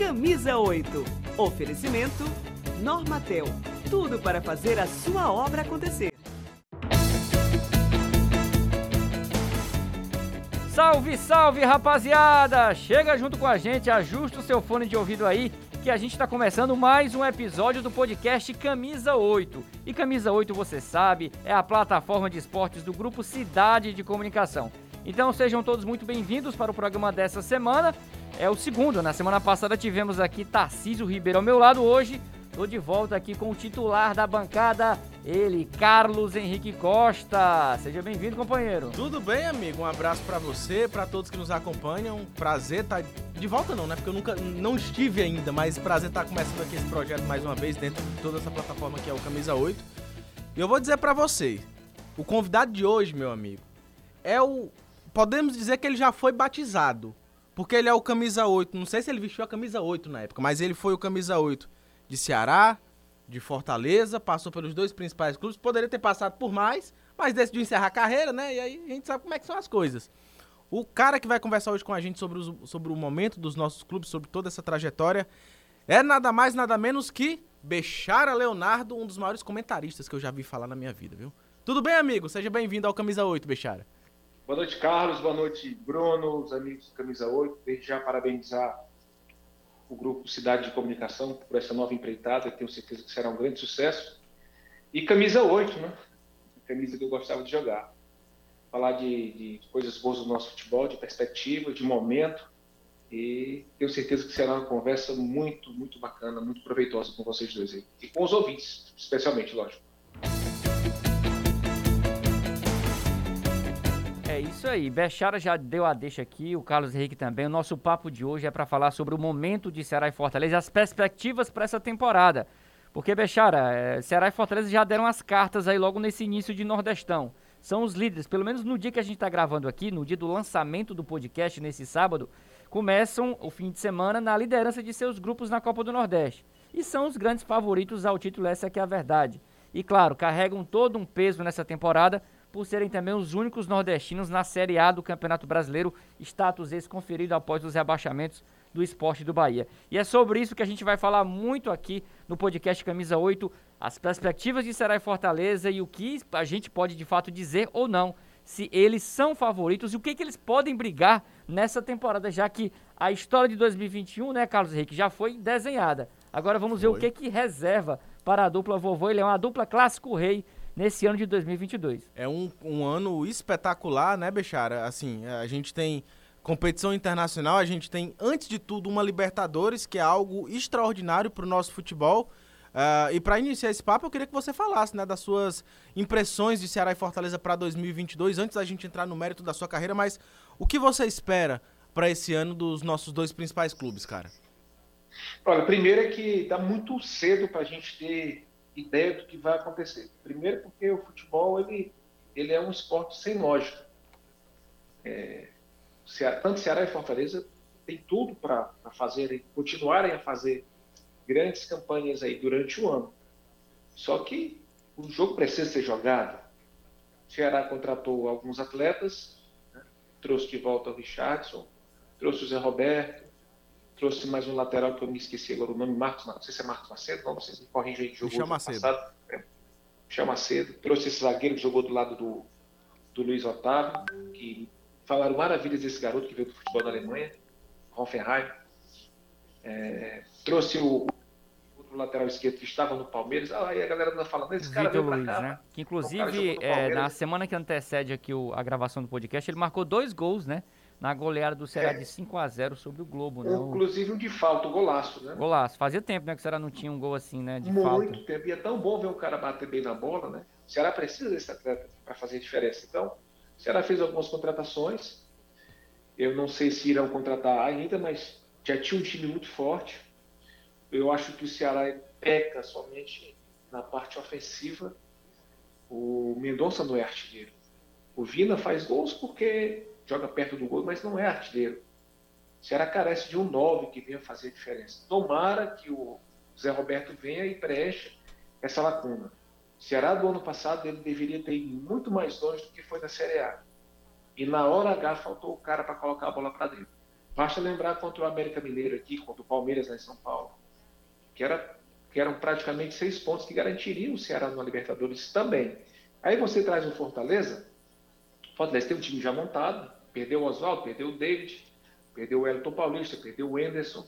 Camisa 8. Oferecimento Normatel. Tudo para fazer a sua obra acontecer. Salve, salve, rapaziada! Chega junto com a gente, ajusta o seu fone de ouvido aí, que a gente está começando mais um episódio do podcast Camisa 8. E Camisa 8, você sabe, é a plataforma de esportes do grupo Cidade de Comunicação. Então sejam todos muito bem-vindos para o programa dessa semana. É o segundo, na semana passada tivemos aqui Tarcísio Ribeiro ao meu lado, hoje Tô de volta aqui com o titular da bancada, ele, Carlos Henrique Costa. Seja bem-vindo, companheiro. Tudo bem, amigo? Um abraço para você, para todos que nos acompanham. Prazer estar tá de volta não, né? Porque eu nunca não estive ainda, mas prazer estar tá começando aqui esse projeto mais uma vez dentro de toda essa plataforma que é o Camisa 8. E eu vou dizer para você, o convidado de hoje, meu amigo, é o podemos dizer que ele já foi batizado, porque ele é o camisa 8. Não sei se ele vestiu a camisa 8 na época, mas ele foi o camisa 8 de Ceará, de Fortaleza, passou pelos dois principais clubes, poderia ter passado por mais, mas decidiu encerrar a carreira, né? E aí a gente sabe como é que são as coisas. O cara que vai conversar hoje com a gente sobre, os, sobre o momento dos nossos clubes, sobre toda essa trajetória, é nada mais, nada menos que Bechara Leonardo, um dos maiores comentaristas que eu já vi falar na minha vida, viu? Tudo bem, amigo? Seja bem-vindo ao Camisa 8, Bechara. Boa noite, Carlos. Boa noite, Bruno, os amigos do Camisa 8. Desde já parabenizar o grupo Cidade de Comunicação por essa nova empreitada, tenho certeza que será um grande sucesso. E camisa 8, né? camisa que eu gostava de jogar. Falar de, de coisas boas do nosso futebol, de perspectiva, de momento. E tenho certeza que será uma conversa muito, muito bacana, muito proveitosa com vocês dois aí. E com os ouvintes, especialmente, lógico. É isso aí. Bechara já deu a deixa aqui, o Carlos Henrique também. O nosso papo de hoje é para falar sobre o momento de Ceará e Fortaleza as perspectivas para essa temporada. Porque, Bechara, é, Ceará e Fortaleza já deram as cartas aí logo nesse início de Nordestão. São os líderes, pelo menos no dia que a gente está gravando aqui, no dia do lançamento do podcast, nesse sábado, começam o fim de semana na liderança de seus grupos na Copa do Nordeste. E são os grandes favoritos ao título, essa é que é a verdade. E claro, carregam todo um peso nessa temporada por serem também os únicos nordestinos na Série A do Campeonato Brasileiro, status esse conferido após os rebaixamentos do esporte do Bahia. E é sobre isso que a gente vai falar muito aqui no podcast Camisa 8, as perspectivas de Ceará e Fortaleza e o que a gente pode de fato dizer ou não, se eles são favoritos e o que, que eles podem brigar nessa temporada, já que a história de 2021, né, Carlos Henrique, já foi desenhada. Agora vamos foi. ver o que, que reserva para a dupla vovô. Ele é uma dupla clássico rei nesse ano de 2022. É um, um ano espetacular, né, Bechara? Assim, a gente tem competição internacional, a gente tem, antes de tudo, uma Libertadores, que é algo extraordinário para o nosso futebol. Uh, e para iniciar esse papo, eu queria que você falasse né, das suas impressões de Ceará e Fortaleza para 2022, antes da gente entrar no mérito da sua carreira, mas o que você espera para esse ano dos nossos dois principais clubes, cara? Olha, primeiro é que está muito cedo para a gente ter ideia do que vai acontecer. Primeiro porque o futebol ele, ele é um esporte sem lógica. É, tanto Ceará e Fortaleza tem tudo para fazerem, continuarem a fazer grandes campanhas aí durante o ano. Só que o jogo precisa ser jogado. O Ceará contratou alguns atletas, né? trouxe de volta o Richardson, trouxe o Zé Roberto, trouxe mais um lateral que eu me esqueci agora o nome, Marcos, não sei se é Marcos Macedo, não, vocês me corrigem aí, jogou Michel Macedo. Passado, é, Michel Macedo, trouxe esse zagueiro que jogou do lado do, do Luiz Otávio, que falaram maravilhas desse garoto que veio do futebol da Alemanha, Hoffenheim, é, trouxe o outro lateral esquerdo que estava no Palmeiras, ah, aí a galera tá falando, esse cara Vitor veio Luiz, cá, né? Que inclusive, é, na semana que antecede aqui o, a gravação do podcast, ele marcou dois gols, né? Na goleada do Ceará é. de 5 a 0 sobre o Globo, né? Inclusive um de falta, um golaço, né? Golaço. Fazia tempo, né, que o Ceará não tinha um gol assim, né, de Muito falta. Muito tempo. E é tão bom ver o cara bater bem na bola, né? O Ceará precisa desse atleta para fazer diferença. Então, o Ceará fez algumas contratações. Eu não sei se irão contratar ainda, mas já tinha um time muito forte. Eu acho que o Ceará peca somente na parte ofensiva. O Mendonça não é artilheiro. O Vina faz gols porque joga perto do gol, mas não é artilheiro. O Ceará carece de um 9 que venha fazer a diferença. Tomara que o Zé Roberto venha e preencha essa lacuna. O Ceará do ano passado ele deveria ter ido muito mais longe do que foi na Série A. E na hora H faltou o cara para colocar a bola para dentro. Basta lembrar contra o América Mineiro aqui, contra o Palmeiras lá em São Paulo, que, era, que eram praticamente seis pontos que garantiriam o Ceará na Libertadores também. Aí você traz o Fortaleza, o Fortaleza tem um time já montado, perdeu o Oswaldo, perdeu o David, perdeu o Elton Paulista, perdeu o Enderson,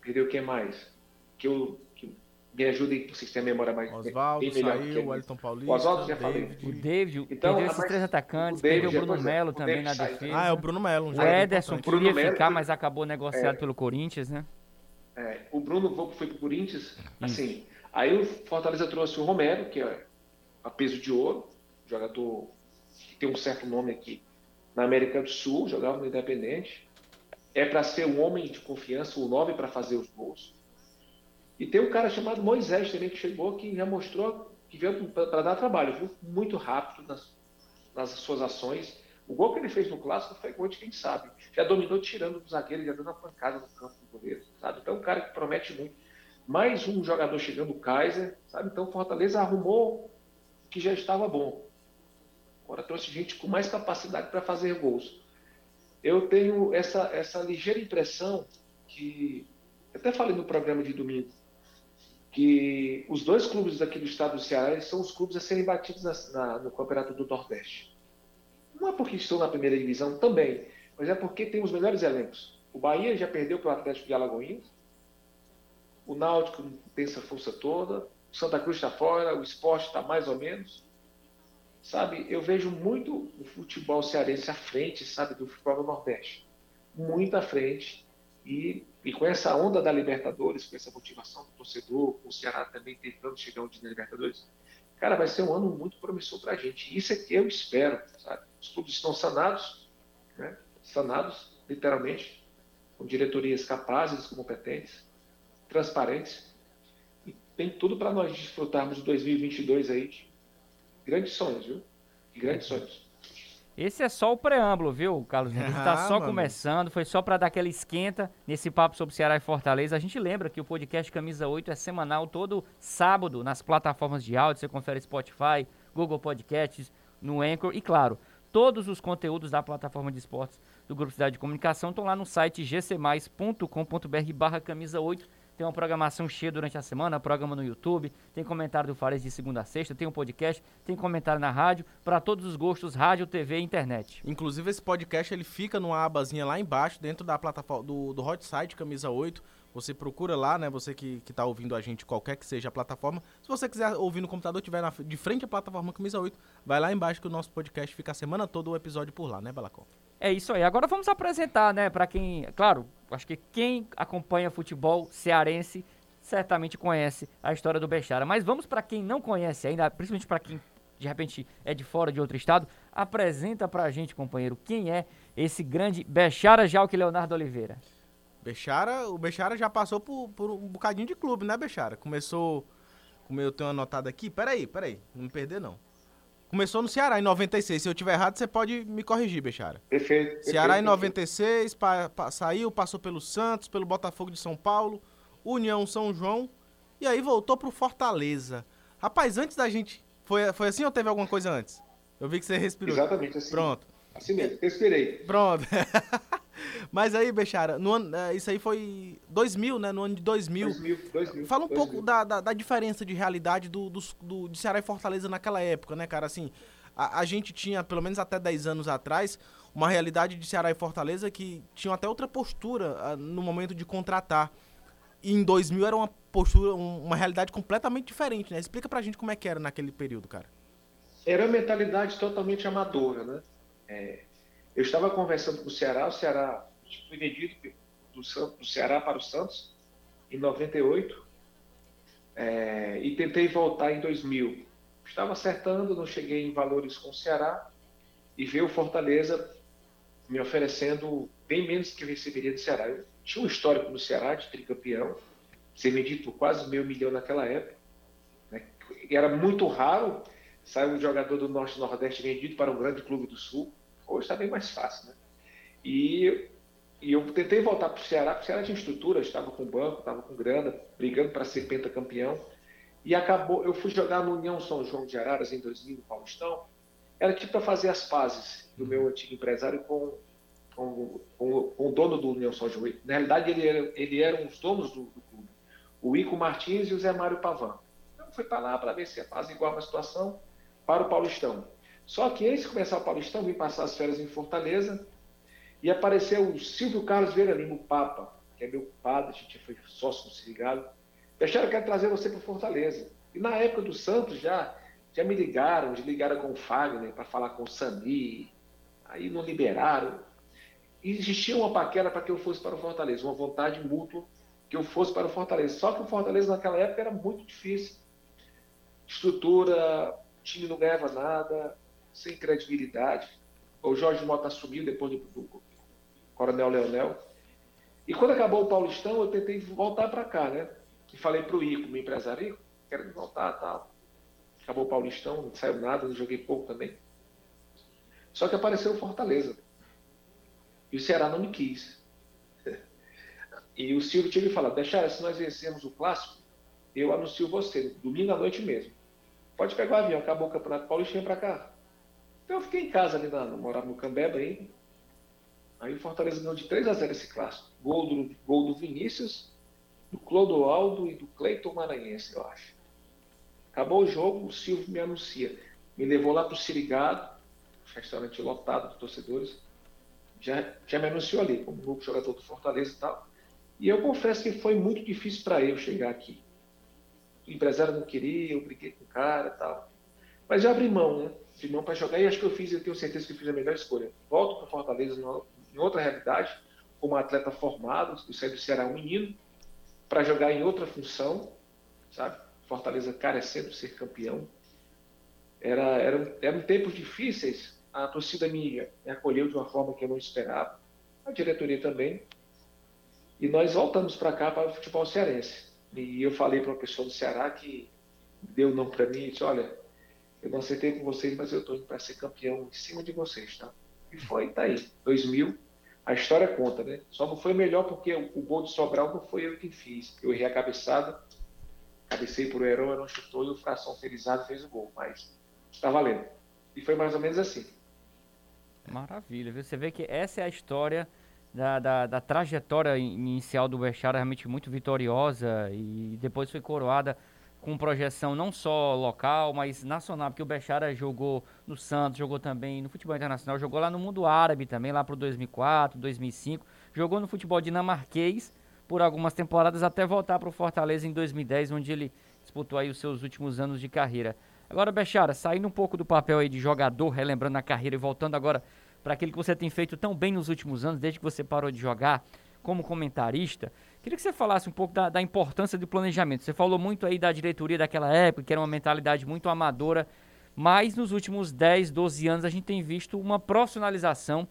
perdeu quem mais? Que eu, que me ajude a vocês a memória mais Oswaldo bem melhor saiu, o Elton Paulista. O Oswaldo já falei. O David, então, perdeu esses três atacantes, perdeu o Bruno Melo também na defesa. Ah, é o Bruno Melo. Um o Ederson queria Melo, ficar, mas acabou negociado é, pelo Corinthians, né? É, o Bruno foi pro Corinthians, assim. Aí o Fortaleza trouxe o Romero, que é a peso de ouro, jogador que tem um certo nome aqui na América do Sul, jogava no Independente. É para ser um homem de confiança, o um nove para fazer os gols. E tem um cara chamado Moisés também que chegou, que já mostrou que veio para dar trabalho, viu? Muito rápido nas, nas suas ações. O gol que ele fez no clássico foi gol de quem sabe. Já dominou tirando do zagueiro, já dando a pancada no campo do goleiro, sabe? Então, é um cara que promete muito. Mais um jogador chegando, o Kaiser, sabe? Então, Fortaleza arrumou o que já estava bom. Gente com mais capacidade para fazer gols. Eu tenho essa, essa ligeira impressão que, até falei no programa de domingo, que os dois clubes aqui do estado do Ceará são os clubes a serem batidos na, na, no Campeonato do Nordeste. Não é porque estão na primeira divisão também, mas é porque tem os melhores elencos. O Bahia já perdeu para o Atlético de Alagoinhas, o Náutico tem essa força toda, o Santa Cruz está fora, o esporte está mais ou menos. Sabe, eu vejo muito o futebol cearense à frente, sabe, do futebol do Nordeste. Muito à frente. E, e com essa onda da Libertadores, com essa motivação do torcedor, com o Ceará também tentando chegar onde na Libertadores, cara, vai ser um ano muito promissor para a gente. Isso é que eu espero, sabe? Os clubes estão sanados, né? sanados, literalmente, com diretorias capazes, competentes, transparentes, e tem tudo para nós desfrutarmos de 2022 aí, grandes sonhos, viu? Grandes sonhos. Esse é só o preâmbulo, viu, Carlos? A gente está ah, só mano. começando, foi só para dar aquela esquenta nesse papo sobre Ceará e Fortaleza. A gente lembra que o podcast Camisa 8 é semanal todo sábado nas plataformas de áudio, você confere Spotify, Google Podcasts, no Anchor e claro, todos os conteúdos da plataforma de esportes do Grupo Cidade de Comunicação estão lá no site gcmais.com.br barra camisa 8 tem uma programação cheia durante a semana, programa no YouTube, tem comentário do Fares de segunda a sexta, tem um podcast, tem comentário na rádio, para todos os gostos, rádio, TV e internet. Inclusive esse podcast ele fica numa abazinha lá embaixo, dentro da plataforma do, do Hot Site Camisa 8. Você procura lá, né? Você que, que tá ouvindo a gente, qualquer que seja a plataforma. Se você quiser ouvir no computador, tiver na, de frente à plataforma Camisa 8, vai lá embaixo que o nosso podcast fica a semana toda o episódio por lá, né, Balacó? É isso aí. Agora vamos apresentar, né, para quem, claro, acho que quem acompanha futebol cearense certamente conhece a história do Bechara, mas vamos para quem não conhece ainda, principalmente para quem de repente é de fora de outro estado, apresenta pra gente, companheiro, quem é esse grande Bechara Jalque Leonardo Oliveira. Bechara, o Bechara já passou por, por, um bocadinho de clube, né, Bechara? Começou, como eu tenho anotado aqui, peraí, peraí, não me perder não. Começou no Ceará em 96. Se eu tiver errado, você pode me corrigir, Bechara. Perfeito. Ceará perfeito, em 96, pa, pa, saiu, passou pelo Santos, pelo Botafogo de São Paulo, União São João, e aí voltou pro Fortaleza. Rapaz, antes da gente. Foi, foi assim ou teve alguma coisa antes? Eu vi que você respirou. Exatamente assim. Pronto. Assim mesmo, respirei. Pronto. Mas aí, Bechara, no ano, é, isso aí foi 2000, né? No ano de 2000. 2000, 2000 Fala um 2000. pouco da, da, da, diferença de realidade do, do, do, de Ceará e Fortaleza naquela época, né, cara? Assim, a, a, gente tinha, pelo menos até 10 anos atrás, uma realidade de Ceará e Fortaleza que tinham até outra postura a, no momento de contratar. E em 2000 era uma postura, um, uma realidade completamente diferente, né? Explica pra gente como é que era naquele período, cara. Era uma mentalidade totalmente amadora, né? É, eu estava conversando com o Ceará, o Ceará foi vendido do, do Ceará para o Santos em 98 é, e tentei voltar em 2000. Estava acertando, não cheguei em valores com o Ceará e veio o Fortaleza me oferecendo bem menos que eu receberia do Ceará. Eu tinha um histórico no Ceará de tricampeão, ser vendido por quase meio milhão naquela época. Né? Era muito raro sair um jogador do Norte Nordeste vendido para um grande clube do Sul. Hoje está bem mais fácil, né? E, e eu tentei voltar para o Ceará, porque o Ceará tinha estrutura, estava com banco, estava com grana, brigando para ser pentacampeão. E acabou, eu fui jogar no União São João de Araras em 2000, no Paulistão. Era tipo para fazer as pazes do meu antigo empresário com com, com, com o dono do União São João. Na realidade, ele era, ele eram os donos do, do clube, o Ico Martins e o Zé Mário Pavan. Então, foi para lá para ver se faz igual uma situação para o Paulistão. Só que antes de começar o Paulistão, vim passar as férias em Fortaleza e apareceu o Silvio Carlos Vieira Lima, o Papa, que é meu padre, a gente foi sócio do Sirigado. Deixaram que quero trazer você para Fortaleza. E na época do Santos já, já me ligaram, ligaram com o Fagner para falar com o Sami, aí não liberaram. E existia uma paquera para que eu fosse para o Fortaleza, uma vontade mútua que eu fosse para o Fortaleza. Só que o Fortaleza naquela época era muito difícil. Estrutura, o time não ganhava nada, sem credibilidade. O Jorge Mota assumiu depois do, do Coronel Leonel. E quando acabou o Paulistão, eu tentei voltar para cá, né? E falei para o Ico, meu empresário, Ico, quero voltar tal. Acabou o Paulistão, não saiu nada, não joguei pouco também. Só que apareceu o Fortaleza. E o Ceará não me quis. E o Silvio tinha me falado, deixar se nós vencermos o clássico, eu anuncio você, domingo à noite mesmo. Pode pegar o avião, acabou o Campeonato Paulista vem para cá. Então eu fiquei em casa ali, na, morava no Cambeba ainda. Aí o Fortaleza ganhou de 3 a 0 esse clássico. Gol do, gol do Vinícius, do Clodoaldo e do Cleiton Maranhense, eu acho. Acabou o jogo, o Silvio me anuncia. Me levou lá para o Sirigado, restaurante lotado de torcedores. Já, já me anunciou ali, como novo jogador do Fortaleza e tal. E eu confesso que foi muito difícil para eu chegar aqui. O empresário não queria, eu briguei com o cara e tal. Mas eu abri mão, né? Abri mão para jogar e acho que eu fiz, eu tenho certeza que eu fiz a melhor escolha. Volto para Fortaleza em outra realidade, como atleta formado, eu saí do Ceará um menino, para jogar em outra função, sabe? Fortaleza carecendo de ser campeão. Era, eram, eram tempos difíceis, a torcida me, me acolheu de uma forma que eu não esperava, a diretoria também. E nós voltamos para cá para o futebol cearense. E eu falei para uma pessoa do Ceará que deu o nome para mim e disse: Olha, eu não acertei com vocês, mas eu estou indo para ser campeão em cima de vocês, tá? E foi, tá aí. 2000, a história conta, né? Só não foi melhor porque o, o gol de Sobral não foi eu que fiz. Eu errei a cabeçada, cabecei por o herói, não chutou e o Fração Felizado fez o gol. Mas está valendo. E foi mais ou menos assim. Maravilha, viu? Você vê que essa é a história da, da, da trajetória inicial do Bechara, realmente muito vitoriosa e depois foi coroada com projeção não só local, mas nacional, porque o Bechara jogou no Santos, jogou também no futebol internacional, jogou lá no mundo árabe também, lá pro 2004, 2005, jogou no futebol dinamarquês por algumas temporadas até voltar para o Fortaleza em 2010, onde ele disputou aí os seus últimos anos de carreira. Agora, Bechara, saindo um pouco do papel aí de jogador, relembrando a carreira e voltando agora para aquilo que você tem feito tão bem nos últimos anos, desde que você parou de jogar como comentarista, Queria que você falasse um pouco da, da, importância do planejamento. Você falou muito aí da diretoria daquela época, que era uma mentalidade muito amadora, mas nos últimos 10, 12 anos a gente tem visto uma profissionalização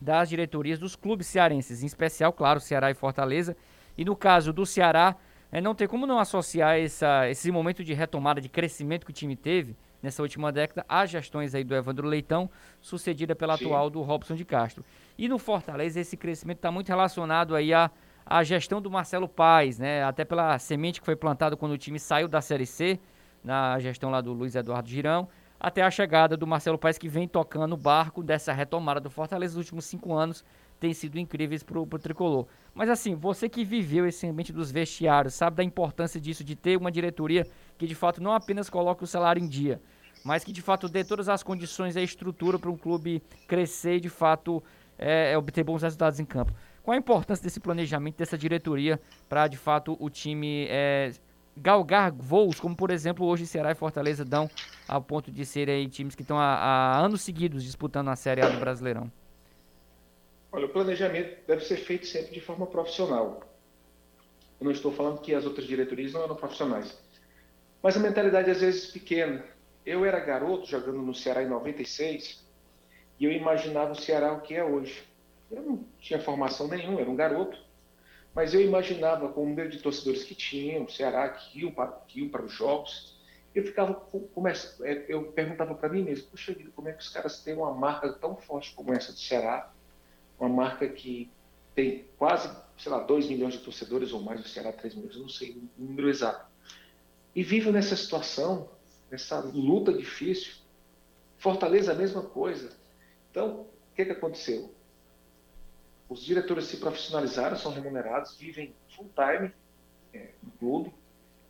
das diretorias dos clubes cearenses, em especial, claro, Ceará e Fortaleza. E no caso do Ceará, é, não tem como não associar essa, esse momento de retomada, de crescimento que o time teve nessa última década às gestões aí do Evandro Leitão, sucedida pela Sim. atual do Robson de Castro. E no Fortaleza, esse crescimento está muito relacionado aí a a gestão do Marcelo Paes, né? Até pela semente que foi plantada quando o time saiu da Série C, na gestão lá do Luiz Eduardo Girão, até a chegada do Marcelo Paes que vem tocando o barco dessa retomada do Fortaleza nos últimos cinco anos tem sido incríveis para o tricolor. Mas assim, você que viveu esse ambiente dos vestiários, sabe da importância disso, de ter uma diretoria que de fato não apenas coloque o salário em dia, mas que de fato dê todas as condições e a estrutura para um clube crescer e de fato é, é obter bons resultados em campo. Qual a importância desse planejamento, dessa diretoria, para de fato o time é, galgar voos, como por exemplo hoje Ceará e Fortaleza dão ao ponto de serem times que estão há, há, anos seguidos disputando a Série A do Brasileirão? Olha, o planejamento deve ser feito sempre de forma profissional. Eu não estou falando que as outras diretorias não eram profissionais. Mas a mentalidade às vezes pequena. Eu era garoto jogando no Ceará em 96 e eu imaginava o Ceará o que é hoje. Eu não tinha formação nenhuma, era um garoto. Mas eu imaginava com o número de torcedores que tinham, o Ceará que iam para, que iam para os jogos. Eu ficava, é, eu perguntava para mim mesmo, puxa vida, como é que os caras têm uma marca tão forte como essa do Ceará? Uma marca que tem quase, sei lá, 2 milhões de torcedores ou mais, o Ceará 3 milhões, não sei o número exato. E vive nessa situação, nessa luta difícil. Fortaleza a mesma coisa. Então, o que, que aconteceu? Os diretores se profissionalizaram, são remunerados, vivem full time é, no clube,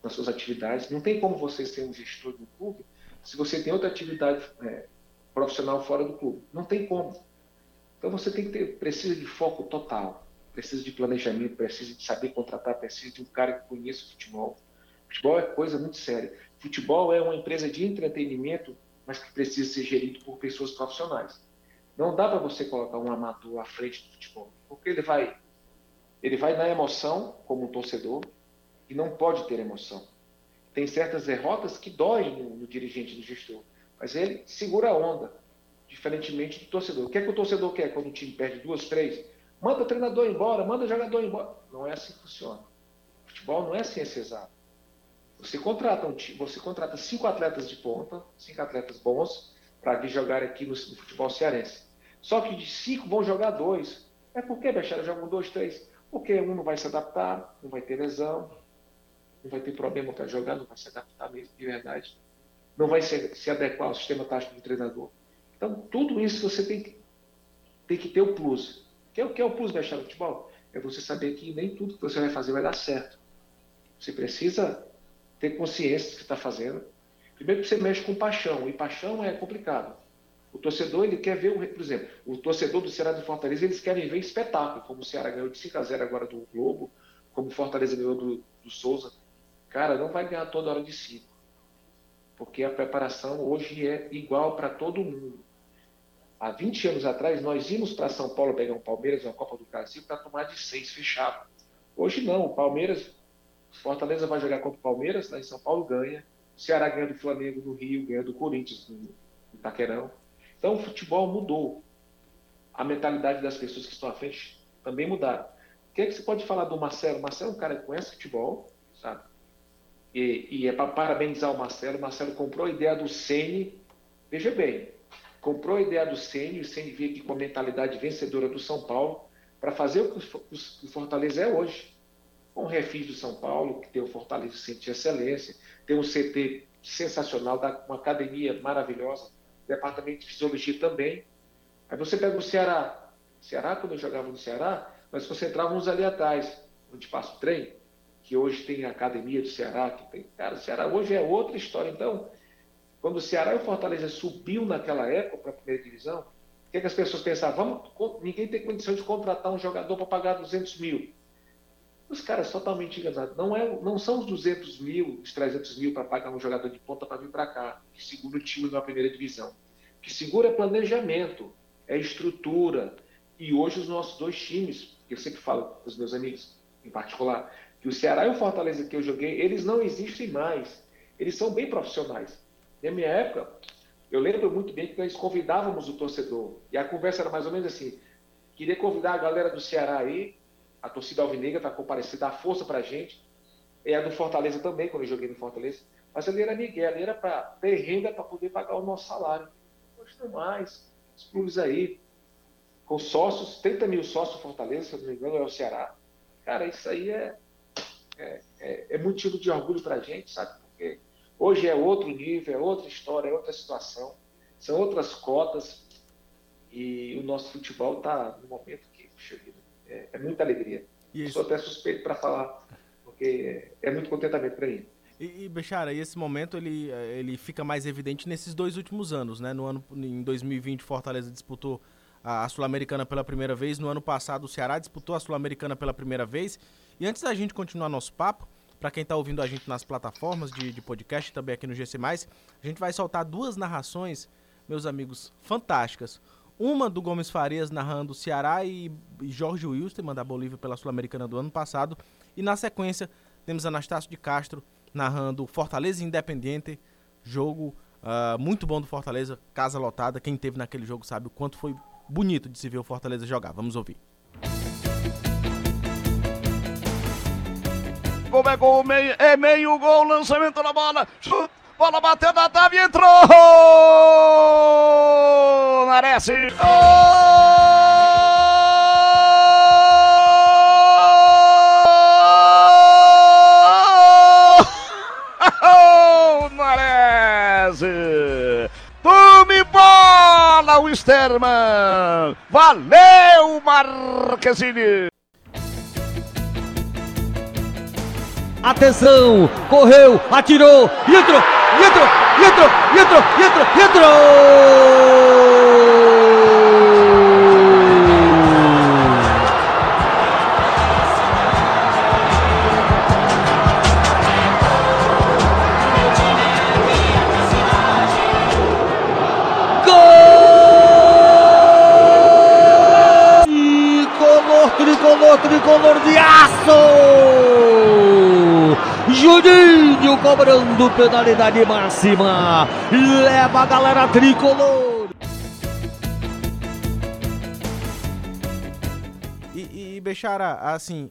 nas suas atividades. Não tem como vocês terem um gestor do clube se você tem outra atividade é, profissional fora do clube. Não tem como. Então você tem que ter, precisa de foco total, precisa de planejamento, precisa de saber contratar, precisa de um cara que conheça o futebol. Futebol é coisa muito séria. Futebol é uma empresa de entretenimento, mas que precisa ser gerido por pessoas profissionais. Não dá para você colocar um amador à frente do futebol, porque ele vai, ele vai na emoção como um torcedor e não pode ter emoção. Tem certas derrotas que doem no, no dirigente, do gestor, mas ele segura a onda, diferentemente do torcedor. O que é que o torcedor quer quando o time perde duas, três? Manda o treinador embora, manda o jogador embora. Não é assim que funciona. O futebol não é ciência exata. Você contrata, um, você contrata cinco atletas de ponta, cinco atletas bons, para vir jogar aqui no, no, futebol cearense. Só que de cinco vão jogar dois. É porque, Bechara, jogam dois, três. Porque um não vai se adaptar, não vai ter lesão, não vai ter problema para jogar, não vai se adaptar mesmo, de verdade. Não vai se, se adequar ao sistema tático do treinador. Então, tudo isso você tem que, tem que ter o plus. O que é, que é o plus no futebol? É você saber que nem tudo que você vai fazer vai dar certo. Você precisa ter consciência do que está fazendo. Primeiro que você mexe com paixão, e paixão é complicado. O torcedor, ele quer ver, por exemplo, o torcedor do Ceará de Fortaleza, eles querem ver espetáculo, como o Ceará ganhou de 5 a 0 agora do Globo, como o Fortaleza ganhou do, do Souza. Cara, não vai ganhar toda hora de 5. Porque a preparação hoje é igual para todo mundo. Há 20 anos atrás, nós íamos para São Paulo pegar um Palmeiras, uma Copa do Brasil, para tomar de 6 fechado. Hoje não, o Palmeiras Fortaleza vai jogar contra o Palmeiras, lá em São Paulo ganha. O Ceará ganha do Flamengo no Rio, ganha do Corinthians no Itaquerão. Então o futebol mudou. A mentalidade das pessoas que estão à frente também mudaram. O que é que você pode falar do Marcelo? Marcelo é um cara que conhece futebol, sabe? E, e é para parabenizar o Marcelo. O Marcelo comprou a ideia do Ceni. Veja bem, comprou a ideia do Ceni, o Ceni veio aqui com a mentalidade vencedora do São Paulo para fazer o que o Fortaleza é hoje com o Refis do São Paulo, que tem o Fortaleza Centro de Excelência, tem um CT sensacional, uma academia maravilhosa, departamento de fisiologia também. Aí você pega o Ceará. Ceará, quando eu jogava no Ceará, nós concentrávamos ali atrás, onde passa o trem, que hoje tem a academia do Ceará, que tem. Cara, o Ceará hoje é outra história. Então, quando o Ceará e o Fortaleza subiu naquela época para a primeira divisão, o que, é que as pessoas pensavam? Vamos, ninguém tem condição de contratar um jogador para pagar 200 mil. Os caras totalmente enganados. Não, é, não são os 200 mil, os 300 mil para pagar um jogador de ponta para vir para cá, que segura o time na primeira divisão. O que segura é planejamento, é estrutura. E hoje os nossos dois times, que eu sempre falo com os meus amigos, em particular, que o Ceará e o Fortaleza que eu joguei, eles não existem mais. Eles são bem profissionais. Na minha época, eu lembro muito bem que nós convidávamos o torcedor. E a conversa era mais ou menos assim: queria convidar a galera do Ceará aí a torcida alvinegra está comparecendo, dá força para a gente. É a do Fortaleza também, quando eu joguei no Fortaleza. Mas ali era Miguel, ali era para ter renda para poder pagar o nosso salário. Não mais. Os clubes aí, com sócios, 30 mil sócios Fortaleza, se eu não me engano, é o Ceará. Cara, isso aí é, é, é, é motivo de orgulho para a gente, sabe? Porque hoje é outro nível, é outra história, é outra situação, são outras cotas. E o nosso futebol está no momento que, puxa vida, é, é muita alegria. Isso. Sou até suspeito para falar, porque é muito contentamento para mim. E, e Bechara, e esse momento ele, ele fica mais evidente nesses dois últimos anos, né? No ano, em 2020, Fortaleza disputou a Sul-Americana pela primeira vez. No ano passado, o Ceará disputou a Sul-Americana pela primeira vez. E antes da gente continuar nosso papo, para quem está ouvindo a gente nas plataformas de, de podcast também aqui no GC, a gente vai soltar duas narrações, meus amigos, fantásticas. Uma do Gomes Farias narrando Ceará e Jorge Wilster, da Bolívia pela Sul-Americana do ano passado. E na sequência temos Anastácio de Castro narrando Fortaleza Independente, jogo uh, muito bom do Fortaleza, casa lotada. Quem teve naquele jogo sabe o quanto foi bonito de se ver o Fortaleza jogar. Vamos ouvir. Como é gol, meio, é meio gol, lançamento na bola, chute. Bola bateu na trave e entrou! Nares! Oh! Nares! Tome bola lá o Sterman. Valeu, Marquezine. Atenção, correu, atirou, e entrou, e entrou, e entrou, e entrou, e entrou, e entrou! tricolor, tricolor de aço! Juninho cobrando penalidade máxima. Leva a galera tricolor. E, e Bechara, assim,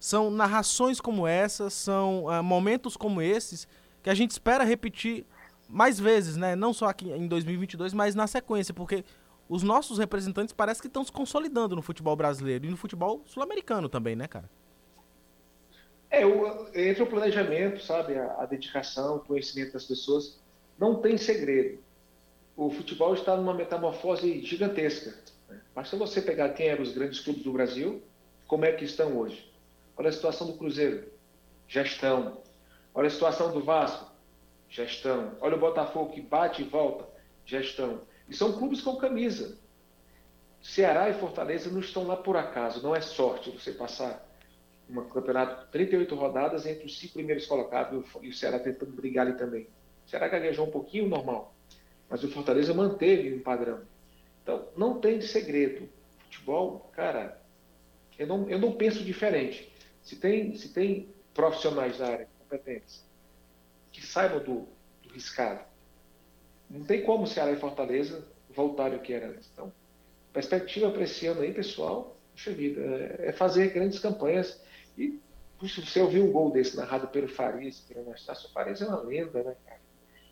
são narrações como essas, são uh, momentos como esses que a gente espera repetir mais vezes, né? Não só aqui em 2022, mas na sequência, porque os nossos representantes parece que estão se consolidando no futebol brasileiro e no futebol sul-americano também, né, cara? É, o, entre o planejamento, sabe, a, a, dedicação, o conhecimento das pessoas, não tem segredo. O futebol está numa metamorfose gigantesca. Né? Basta você pegar quem eram os grandes clubes do Brasil, como é que estão hoje. Olha a situação do Cruzeiro, gestão. Olha a situação do Vasco, gestão. Olha o Botafogo que bate e volta, gestão. E são clubes com camisa. Ceará e Fortaleza não estão lá por acaso, não é sorte você passar um campeonato 38 rodadas entre os cinco primeiros colocados e o Ceará tentando brigar ali também. O Ceará gaguejou um pouquinho, normal, mas o Fortaleza manteve um padrão. Então, não tem segredo. Futebol, cara, eu não, eu não penso diferente. Se tem, se tem profissionais da área competentes que saibam do, do riscado, não tem como Ceará e Fortaleza voltarem o que era antes. Então, perspectiva para esse ano aí, pessoal, vida, é, é fazer grandes campanhas. E puxa, você ouviu um gol desse narrado pelo Farias, pelo Anastácio, o Farias é uma lenda, né, cara?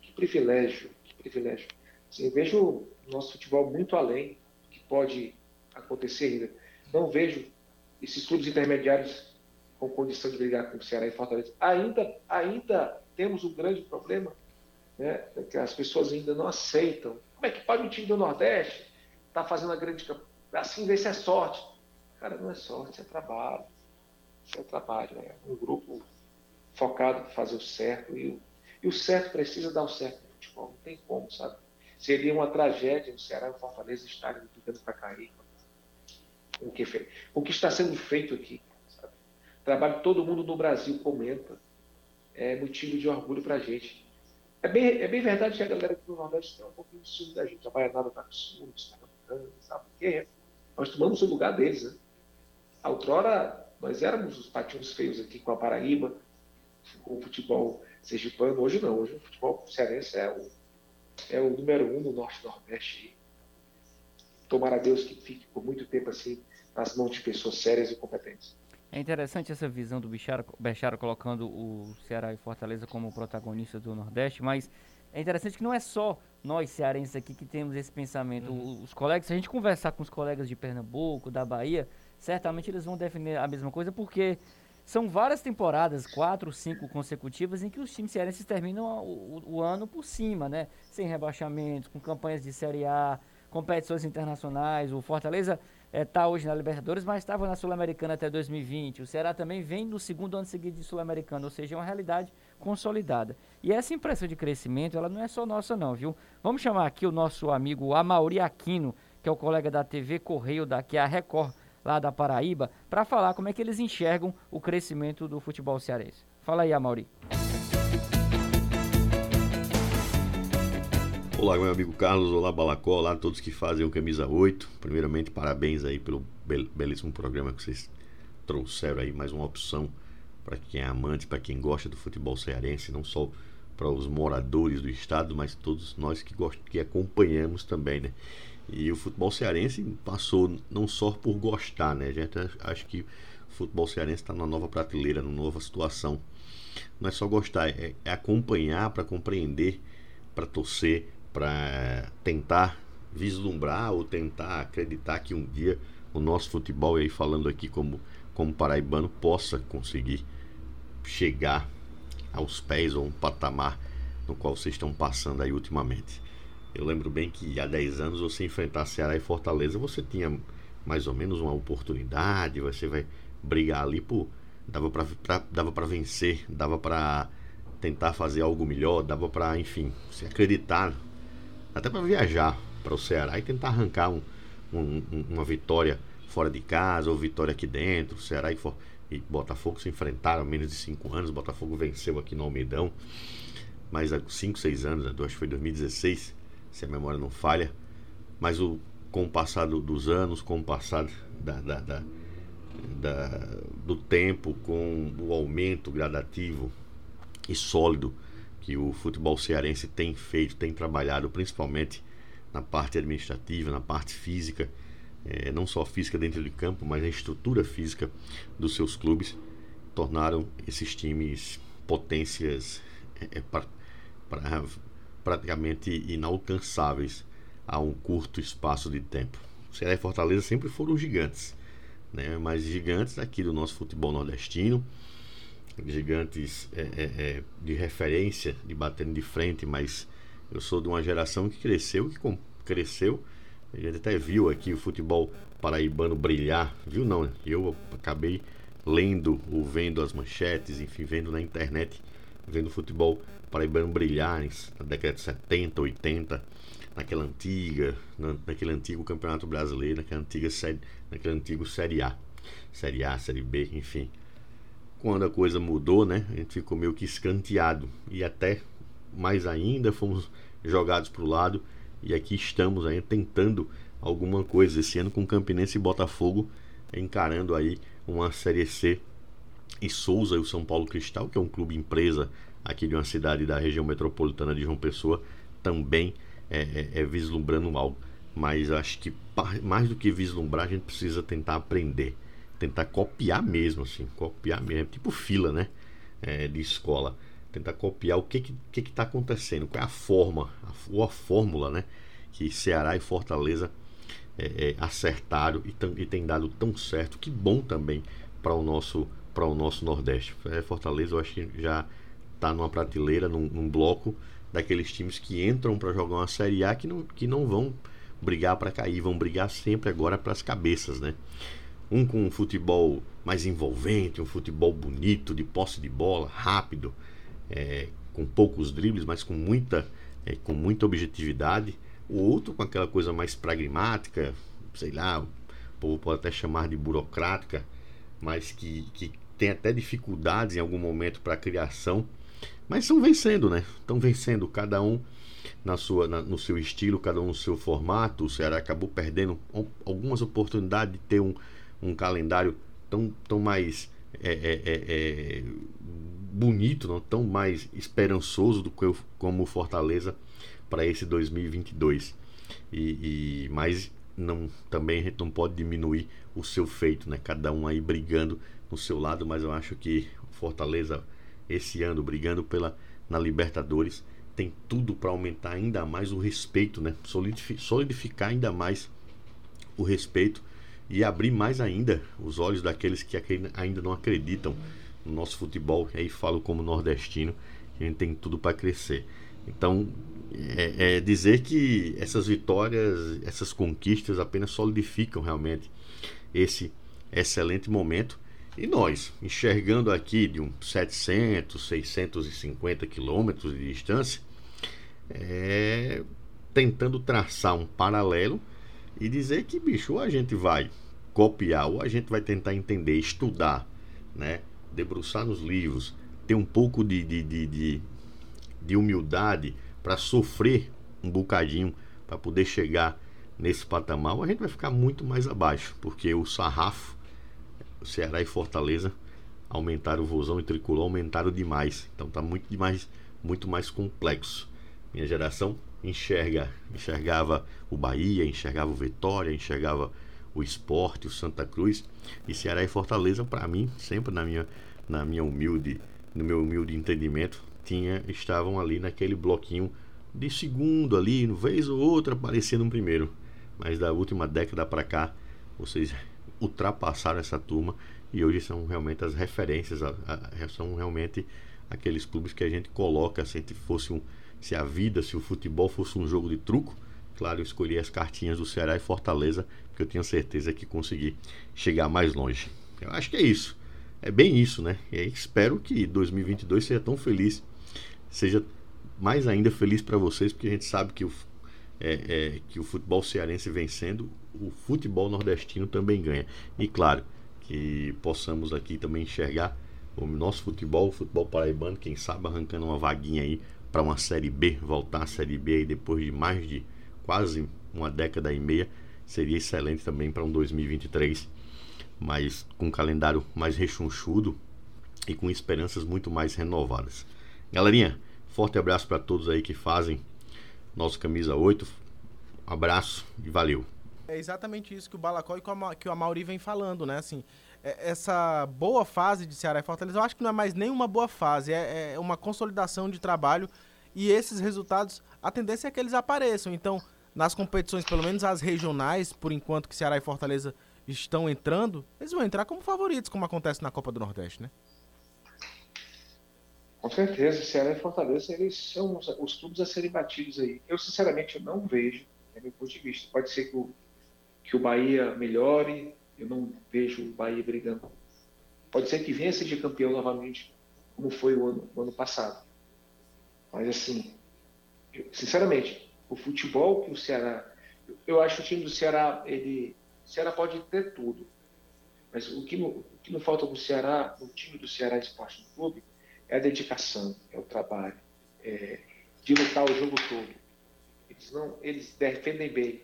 Que privilégio, que privilégio. Assim, vejo o nosso futebol muito além do que pode acontecer ainda. Não vejo esses clubes intermediários com condição de brigar com o Ceará e Fortaleza. Ainda, ainda temos um grande problema né, que as pessoas ainda não aceitam. Como é que pode um time do Nordeste estar tá fazendo a grande assim ver se é sorte? Cara, não é sorte, é trabalho. Isso é trabalho, é um grupo focado para fazer o certo e o, e o certo precisa dar o certo no futebol, não tem como, sabe? Seria uma tragédia o Ceará e o Fortaleza estarem brigando para cair. O que, o que está sendo feito aqui, sabe? Trabalho todo mundo no Brasil comenta é motivo de orgulho para a gente. É bem, é bem verdade que a galera aqui do Nordeste tem um pouquinho de ciúme da gente. A Baianada está com ciúme, está sabe quê? Nós tomamos o lugar deles, né? A outrora, nós éramos os patinhos feios aqui com a Paraíba, com o futebol sergipano. Hoje não, hoje o futebol cearense é o, é o número um no Norte-Nordeste. Tomara a Deus que fique por muito tempo assim nas mãos de pessoas sérias e competentes. É interessante essa visão do Bichara, Bechara colocando o Ceará e Fortaleza como protagonistas do Nordeste, mas é interessante que não é só nós cearenses aqui que temos esse pensamento. Uhum. Os colegas, se a gente conversar com os colegas de Pernambuco, da Bahia, certamente eles vão definir a mesma coisa, porque são várias temporadas, quatro, cinco consecutivas, em que os times cearenses terminam o, o, o ano por cima, né? Sem rebaixamentos, com campanhas de Série A, competições internacionais. O Fortaleza está é, tá hoje na Libertadores, mas estava na Sul-Americana até 2020. O Ceará também vem no segundo ano seguido de Sul-Americana, ou seja, é uma realidade consolidada. E essa impressão de crescimento, ela não é só nossa não, viu? Vamos chamar aqui o nosso amigo Amauri Aquino, que é o colega da TV Correio, da, que é a Record, lá da Paraíba, para falar como é que eles enxergam o crescimento do futebol cearense. Fala aí, Amauri. Olá, meu amigo Carlos, olá Balacó, olá a todos que fazem o Camisa 8. Primeiramente, parabéns aí pelo belíssimo programa que vocês trouxeram aí, mais uma opção para quem é amante, para quem gosta do futebol cearense, não só para os moradores do estado, mas todos nós que, gost que acompanhamos também, né? E o futebol cearense passou não só por gostar, né? A gente acho que o futebol cearense está numa nova prateleira, numa nova situação. Não é só gostar, é, é acompanhar para compreender, para torcer, para tentar vislumbrar ou tentar acreditar que um dia o nosso futebol, aí falando aqui como, como paraibano, possa conseguir chegar aos pés ou um patamar no qual vocês estão passando aí ultimamente. Eu lembro bem que há 10 anos você enfrentar Ceará e Fortaleza, você tinha mais ou menos uma oportunidade, você vai brigar ali por dava para dava para vencer, dava para tentar fazer algo melhor, dava para, enfim, se acreditar, até para viajar para o Ceará e tentar arrancar um, um, uma vitória fora de casa ou vitória aqui dentro. Ceará e, e Botafogo se enfrentaram há menos de 5 anos. Botafogo venceu aqui no Almeidão, mas há 5, 6 anos, acho que foi 2016, se a memória não falha. Mas o, com o passar dos anos, com o passar da, da, da, da, do tempo, com o aumento gradativo e sólido que o futebol cearense tem feito, tem trabalhado, principalmente na parte administrativa, na parte física, é, não só física dentro de campo, mas a estrutura física dos seus clubes, tornaram esses times potências é, pra, pra, praticamente inalcançáveis a um curto espaço de tempo. Ceará e Fortaleza sempre foram gigantes, né? mas gigantes aqui do nosso futebol nordestino, gigantes é, é, é, de referência, de batendo de frente, mas eu sou de uma geração que cresceu, que cresceu. A gente até viu aqui o futebol paraibano brilhar, viu não? Né? Eu acabei lendo ou vendo as manchetes, enfim, vendo na internet, vendo o futebol paraibano brilhar na década de 70, 80 naquela antiga, na, naquele antigo Campeonato Brasileiro, naquela antiga série, naquele antigo Série A, Série A, Série B, enfim. Quando a coisa mudou, né, a gente ficou meio que escanteado e até mais ainda fomos jogados para o lado e aqui estamos aí tentando alguma coisa esse ano com Campinense e Botafogo encarando aí uma Série C e Souza e o São Paulo Cristal, que é um clube empresa aqui de uma cidade da região metropolitana de João Pessoa, também é, é, é vislumbrando algo. Mas acho que mais do que vislumbrar, a gente precisa tentar aprender, tentar copiar mesmo, assim, copiar mesmo, tipo fila, né? É, de escola. Tentar copiar o que que, que, que tá acontecendo, qual é a forma, a, ou a fórmula, né? Que Ceará e Fortaleza é, é, acertaram e, tam, e tem dado tão certo. Que bom também para o nosso para o nosso Nordeste. É, Fortaleza, eu acho que já está numa prateleira, num, num bloco daqueles times que entram para jogar uma Série A que não, que não vão brigar para cair, vão brigar sempre agora para as cabeças, né? Um com um futebol mais envolvente, um futebol bonito, de posse de bola, rápido, é, com poucos dribles, mas com muita, é, com muita objetividade. O outro com aquela coisa mais pragmática, sei lá, o povo pode até chamar de burocrática, mas que, que tem até dificuldades em algum momento para a criação mas estão vencendo, né? Estão vencendo cada um na sua, na, no seu estilo, cada um no seu formato. O Ceará acabou perdendo algumas oportunidades de ter um, um calendário tão, tão mais é, é, é, é, bonito, não? tão mais esperançoso do que eu, como o Fortaleza para esse 2022. E, e mas não, também a gente não pode diminuir o seu feito, né? Cada um aí brigando no seu lado, mas eu acho que Fortaleza esse ano brigando pela na Libertadores tem tudo para aumentar ainda mais o respeito, né? Solidificar ainda mais o respeito e abrir mais ainda os olhos daqueles que ainda não acreditam no nosso futebol. E aí falo como nordestino, que a gente tem tudo para crescer. Então, é, é, dizer que essas vitórias, essas conquistas apenas solidificam realmente esse excelente momento e nós, enxergando aqui de uns 700, 650 quilômetros de distância, é, tentando traçar um paralelo e dizer que, bicho, ou a gente vai copiar, ou a gente vai tentar entender, estudar, né? debruçar nos livros, ter um pouco de, de, de, de, de humildade para sofrer um bocadinho para poder chegar nesse patamar, ou a gente vai ficar muito mais abaixo, porque o sarrafo Ceará e Fortaleza aumentaram o vozão e tricolor aumentaram demais. Então tá muito demais, muito mais complexo. Minha geração enxerga, enxergava o Bahia, enxergava o Vitória, enxergava o Esporte, o Santa Cruz e Ceará e Fortaleza para mim, sempre na minha na minha humilde, no meu humilde entendimento, tinha estavam ali naquele bloquinho de segundo ali, vez ou outra aparecendo um primeiro. Mas da última década para cá, vocês ultrapassaram essa turma e hoje são realmente as referências, a, a, são realmente aqueles clubes que a gente coloca, se fosse um, se a vida, se o futebol fosse um jogo de truco, claro, eu escolhi as cartinhas do Ceará e Fortaleza, porque eu tenho certeza que consegui chegar mais longe. Eu acho que é isso. É bem isso, né? E espero que 2022 seja tão feliz, seja mais ainda feliz para vocês, porque a gente sabe que o, é, é, que o futebol cearense vencendo, o futebol nordestino também ganha. E claro, que possamos aqui também enxergar o nosso futebol, o futebol paraibano, quem sabe arrancando uma vaguinha aí para uma Série B, voltar à Série B aí depois de mais de quase uma década e meia, seria excelente também para um 2023, mas com um calendário mais rechonchudo e com esperanças muito mais renovadas. Galerinha, forte abraço para todos aí que fazem nosso camisa 8. Abraço e valeu. É exatamente isso que o Balacó e que o Amauri vem falando, né? Assim, é, essa boa fase de Ceará e Fortaleza, eu acho que não é mais nenhuma boa fase, é, é uma consolidação de trabalho e esses resultados, a tendência é que eles apareçam. Então, nas competições, pelo menos as regionais, por enquanto que Ceará e Fortaleza estão entrando, eles vão entrar como favoritos, como acontece na Copa do Nordeste, né? Com certeza, Ceará e Fortaleza, eles são os, os clubes a serem batidos aí. Eu, sinceramente, eu não vejo, é meu ponto de vista. Pode ser que o, que o Bahia melhore, eu não vejo o Bahia brigando. Pode ser que venha ser campeão novamente, como foi o ano, o ano passado. Mas assim, eu, sinceramente, o futebol que o Ceará. Eu acho que o time do Ceará, ele. O Ceará pode ter tudo. Mas o que, o que não falta no Ceará, no time do Ceará Esporte Clube, é a dedicação, é o trabalho, é de lutar o jogo todo. Eles não, eles defendem bem.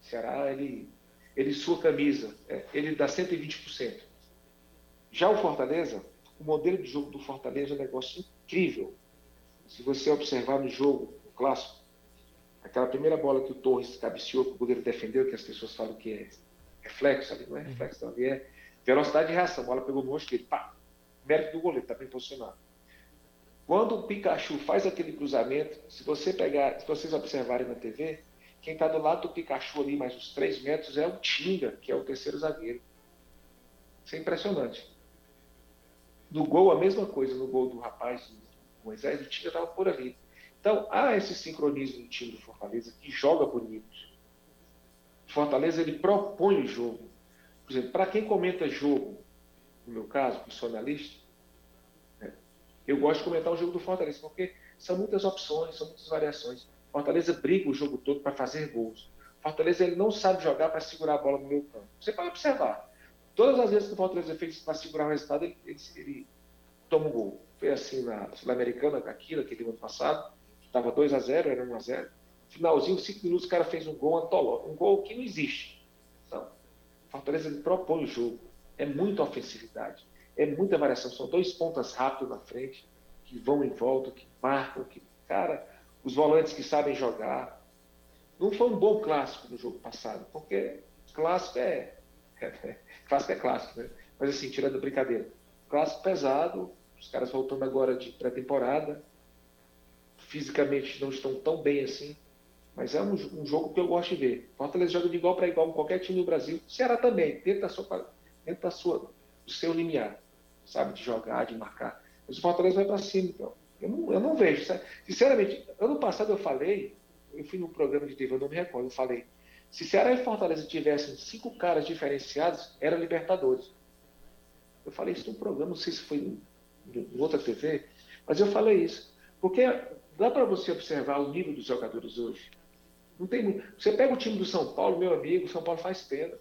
O Ceará, ele ele sua camisa, é, ele dá 120%. Já o Fortaleza, o modelo de jogo do Fortaleza é um negócio incrível. Se você observar no jogo, no clássico, aquela primeira bola que o Torres cabeceou, que o goleiro defendeu, que as pessoas falam que é reflexo, ali não é reflexo, ali é velocidade de reação. A bola pegou no rosto dele, pá, mérito do goleiro, está bem posicionado. Quando o Pikachu faz aquele cruzamento, se você pegar, se vocês observarem na TV, quem está do lado do Pikachu ali, mais uns 3 metros, é o Tinga, que é o terceiro zagueiro. Isso é impressionante. No gol, a mesma coisa, no gol do rapaz, do Moisés, o Tinga estava por ali. Então, há esse sincronismo no time do Fortaleza, que joga bonito. O Fortaleza, ele propõe o jogo. Por exemplo, para quem comenta jogo, no meu caso, profissionalista, né, eu gosto de comentar o jogo do Fortaleza, porque são muitas opções, são muitas variações. Fortaleza briga o jogo todo para fazer gols. Fortaleza ele não sabe jogar para segurar a bola no meio campo. Você pode observar. Todas as vezes que o Fortaleza fez para segurar o resultado, ele, ele, ele, toma um gol. Foi assim na Sul-Americana, aquilo, aquele ano passado. Estava 2 a 0 era 1 a 0 Finalzinho, 5 minutos, o cara fez um gol antológico. Um gol que não existe. Então, Fortaleza ele propõe o jogo. É muita ofensividade. É muita variação. São dois pontas rápidos na frente, que vão em volta, que marcam, que. Cara, os volantes que sabem jogar. Não foi um bom clássico no jogo passado, porque clássico é, clássico é clássico, né? Mas assim, tirando a brincadeira, clássico pesado, os caras voltando agora de pré-temporada, fisicamente não estão tão bem assim, mas é um, um, jogo que eu gosto de ver. Fortaleza joga de igual para igual com qualquer time do Brasil. Ceará também, dentro da sua, dentro da sua, do seu limiar, sabe, de jogar, de marcar. Mas o Fortaleza vai para cima, então. Eu não, eu não vejo. Sabe? Sinceramente, ano passado eu falei, eu fui num programa de TV, eu não me recordo, eu falei, se Ceará e Fortaleza tivessem cinco caras diferenciados, era Libertadores. Eu falei isso num programa, não sei se foi em, em outra TV, mas eu falei isso. Porque dá para você observar o nível dos jogadores hoje. Não tem muito. Você pega o time do São Paulo, meu amigo, o São Paulo faz pena.